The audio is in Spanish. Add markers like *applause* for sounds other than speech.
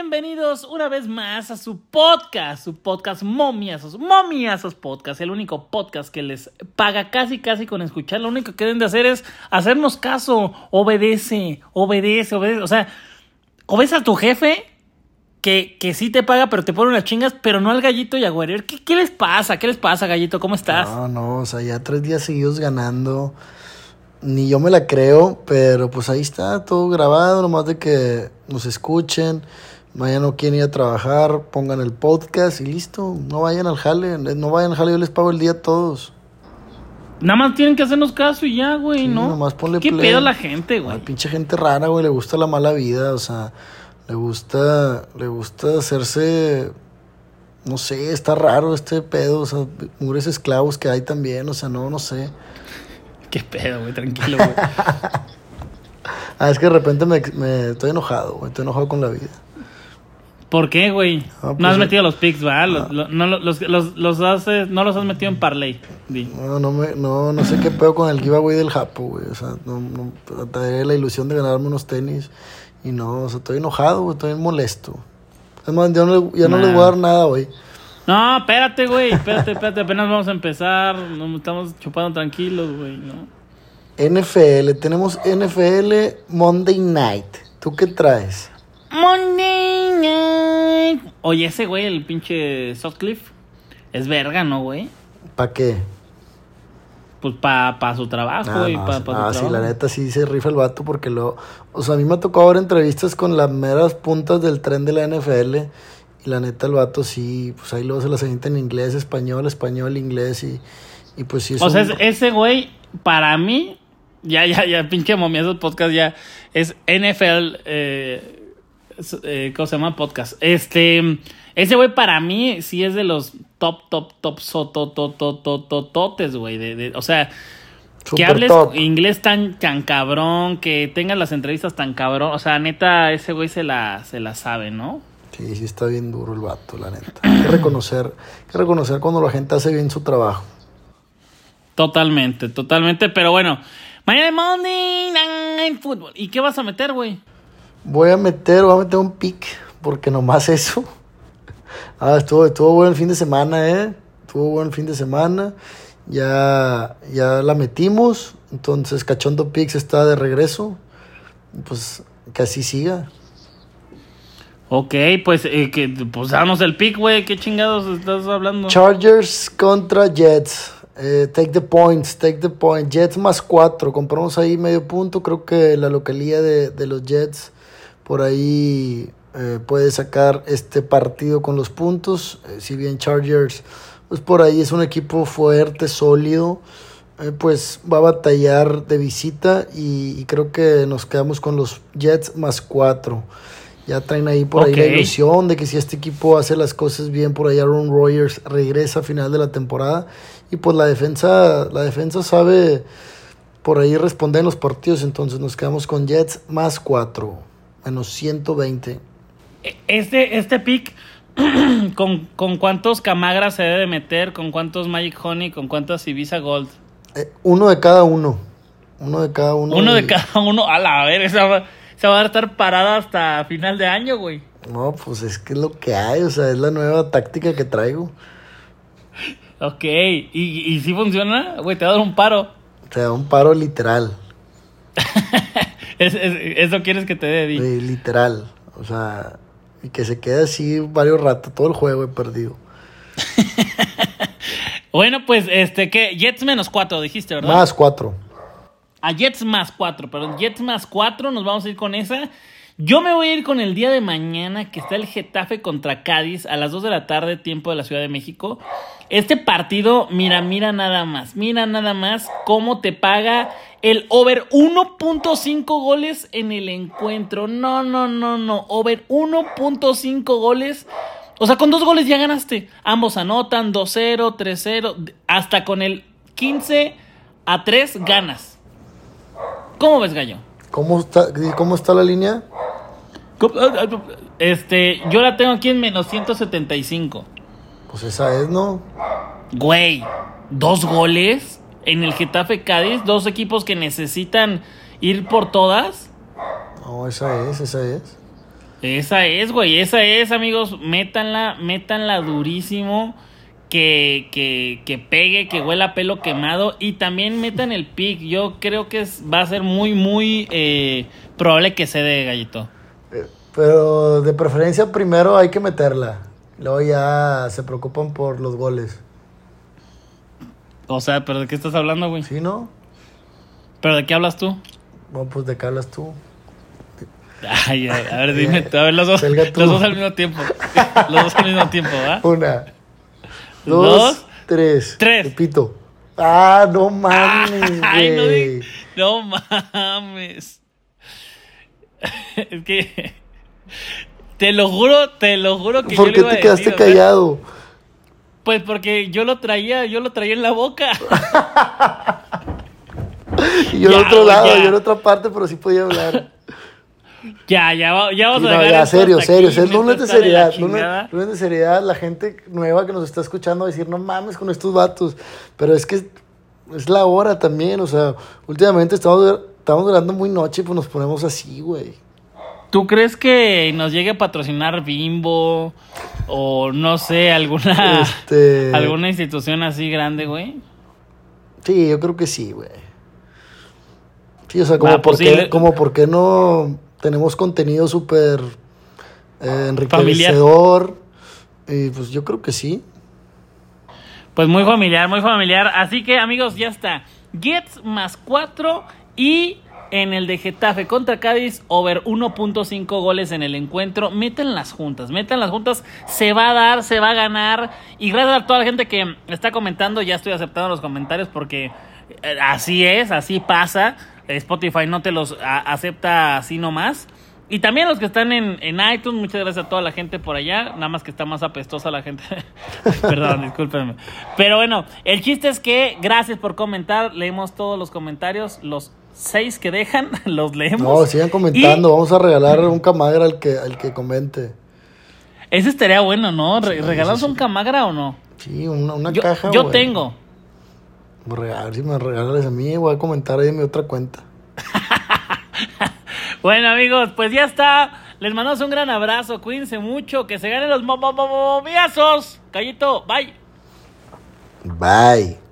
bienvenidos una vez más a su podcast, su podcast Momiazos, Momiazos Podcast, el único podcast que les paga casi casi con escuchar, lo único que deben de hacer es hacernos caso, obedece, obedece, obedece, o sea, obedece a tu jefe que, que sí te paga, pero te pone unas chingas, pero no al gallito y a Guerrero. ¿Qué, ¿Qué les pasa? ¿Qué les pasa, gallito? ¿Cómo estás? No, no, o sea, ya tres días seguidos ganando. Ni yo me la creo, pero pues ahí está todo grabado, nomás de que nos escuchen. Mañana no quieren ir a trabajar, pongan el podcast y listo. No vayan al jale, no vayan al jale, yo les pago el día a todos. Nada más tienen que hacernos caso y ya, güey, Sí, ¿no? nomás ponle ¿Qué pedo la gente, güey? pinche gente rara, güey, le gusta la mala vida, o sea, le gusta, le gusta hacerse, no sé, está raro este pedo, o sea, mugres esclavos que hay también, o sea, no, no sé. ¿Qué pedo, güey? Tranquilo, güey. *laughs* Ah, es que de repente me, me estoy enojado, güey, estoy enojado con la vida. ¿Por qué, güey? Ah, pues, no has eh. metido los pics, ¿verdad? Los, lo- no, los, los, los has, no los has metido en parlay. di. No, no, me, no, no sé qué pedo con el giveaway del Japo, güey, o sea, no, no, la ilusión de ganarme unos tenis y no, o sea, estoy enojado, güey, estoy molesto. Es más, ya no, le- ya no les voy a dar nada hoy. No, espérate, güey. Espérate, espérate. Apenas vamos a empezar. No, estamos chupando tranquilos, güey, ¿no? NFL, tenemos NFL Monday Night. ¿Tú qué traes? Monday night. Oye, ese güey, el pinche Sutcliffe, es verga, ¿no, güey? ¿Para qué? Pues para pa su trabajo, Ah, güey. no, pa, pa ah, su sí, la neta sí se rifa el vato porque lo... O sea, a mí me ha tocado ver entrevistas con las meras puntas del tren de la NFL y la neta el vato sí, pues ahí luego se las avienta en inglés, español, español, inglés y, y pues sí es O sea, un- ese güey, para mí, ya, ya, ya, pinche momiazos podcast, ya es NFL, eh, eh, ¿cómo se llama? Podcast. Este, ese güey para mí sí es de los top, top, top, sototototototes, güey. De, de, o sea, que Super hables top. inglés tan, tan cabrón, que tengas las entrevistas tan cabrón. O sea, neta, ese güey se la, se la sabe, ¿no? Sí, sí está bien duro el vato, la neta. Hay que reconocer, hay que reconocer cuando la gente hace bien su trabajo. Totalmente, totalmente. Pero bueno, mañana Monday Night Football. ¿Y qué vas a meter, güey? Voy a meter, voy a meter un pick, porque nomás eso. *laughs* Ah, estuvo, estuvo bueno el fin de semana, ¿eh? Estuvo bueno el fin de semana. Ya, ya la metimos. Entonces, Cachondo Pix está de regreso. Pues que así siga. Ok, pues, eh, que, pues danos el pick, güey. ¿Qué chingados estás hablando? Chargers contra Jets. Eh, take the points, take the point. Jets más cuatro. Compramos ahí medio punto. Creo que la localía de, de los Jets por ahí eh, puede sacar este partido con los puntos. Eh, si bien Chargers, pues por ahí es un equipo fuerte, sólido. eh, pues va a batallar de visita y, y creo que nos quedamos con los Jets más cuatro. Ya traen ahí por ahí la ilusión de que si este equipo hace las cosas bien, por ahí Aaron Rodgers regresa a final de la temporada. Y pues la defensa, la defensa sabe por ahí responder en los partidos. Entonces nos quedamos con Jets más 4, menos 120. Este, este pick, *clears throat* ¿con, ¿con cuántos camagras se debe meter? ¿Con cuántos Magic Honey? ¿Con cuántas Ibiza Gold? Eh, uno de cada uno. Uno de cada uno. Uno y- de cada uno. A la ver, esa va, esa va a estar parada hasta final de año, güey. No, pues es que es lo que hay. O sea, es la nueva táctica que traigo. Ok, ¿y, y si funciona? Güey, te va a dar un paro. Te da un paro literal. Es- es- eso quieres que te dé, Di. literal. O sea, y que se quede así varios ratos. Todo el juego he perdido. *laughs* Bueno, pues, este, ¿qué? Jets menos 4, dijiste, ¿verdad? Más 4. A Jets más 4, perdón. Jets más 4, nos vamos a ir con esa. Yo me voy a ir con el día de mañana, que está el Getafe contra Cádiz a las 2 de la tarde, tiempo de la Ciudad de México. Este partido, mira, mira nada más, mira nada más cómo te paga el over 1.5 goles en el encuentro. No, no, no, no, over 1.5 goles. O sea, con dos goles ya ganaste. Ambos anotan 2-0, 3-0, hasta con el 15 a 3 ganas. ¿Cómo ves, Gallo? ¿Cómo está, ¿Cómo está la línea? Este, yo la tengo aquí en menos 175. Pues esa es, ¿no? Güey, dos goles en el Getafe Cádiz, dos equipos que necesitan ir por todas. No, esa es, esa es. Esa es, güey, esa es, amigos. Métanla, métanla durísimo. Que, que, que pegue, que huela pelo quemado. Y también metan el pick. Yo creo que es, va a ser muy, muy eh, probable que se dé, gallito. Pero de preferencia primero hay que meterla. Luego ya se preocupan por los goles. O sea, ¿pero de qué estás hablando, güey? ¿Sí, no? ¿Pero de qué hablas tú? Bueno, pues de qué hablas tú. Ay, a a ver, *laughs* dime, a ver, los dos, los dos al mismo tiempo. *laughs* Los dos al mismo tiempo, ¿va? Una, dos, Dos, tres. tres. Repito. Ah, no mames, *laughs* Ay, no, güey. no mames. Es que. Te lo juro, te lo juro que ¿Por yo qué iba te quedaste decir, callado? Pues porque yo lo traía, yo lo traía en la boca. *laughs* Y yo en otro lado, ya. yo en otra parte, pero sí podía hablar. Ya, ya, va- ya vamos Sí, a no, ya, serio, hasta serio. aquí, Es de seriedad. Lunes, lunes de seriedad. La gente nueva que nos está escuchando va a decir, no mames con estos vatos. Pero es que es la hora también. O sea, últimamente estamos, estamos durando muy noche y pues nos ponemos así, güey. ¿Tú crees que nos llegue a patrocinar Bimbo o no sé, alguna Este- alguna institución así grande, güey? Sí, yo creo que sí, güey. Sí, o sea, como, Va, pues por, sí, qué, le- como por qué no tenemos contenido súper eh, enriquecedor. Y pues yo creo que sí. Pues muy familiar, muy familiar. Así que amigos, ya está. Jets más 4 y en el de Getafe contra Cádiz, over 1.5 goles en el encuentro. Meten las juntas, metan las juntas. Se va a dar, se va a ganar. Y gracias a toda la gente que está comentando, ya estoy aceptando los comentarios porque eh, así es, así pasa. Spotify no te los acepta así nomás. Y también los que están en, en iTunes, muchas gracias a toda la gente por allá. Nada más que está más apestosa la gente. *laughs* Perdón, discúlpenme. Pero bueno, el chiste es que gracias por comentar. Leemos todos los comentarios. Los seis que dejan, los leemos. No, sigan comentando. Vamos a regalar un camagra al que, al que comente. Y ese estaría bueno, ¿no? Re- Sí, ¿Regalamos sí, un camagra o no? Sí, una, una Yo, caja. yo güey. tengo. A ver si me regalas a mí, voy a comentar ahí en mi otra cuenta. Bueno, amigos, pues ya está. Les mandamos un gran abrazo. Cuídense mucho. Que se ganen los momiazos. Callito, bye. Bye.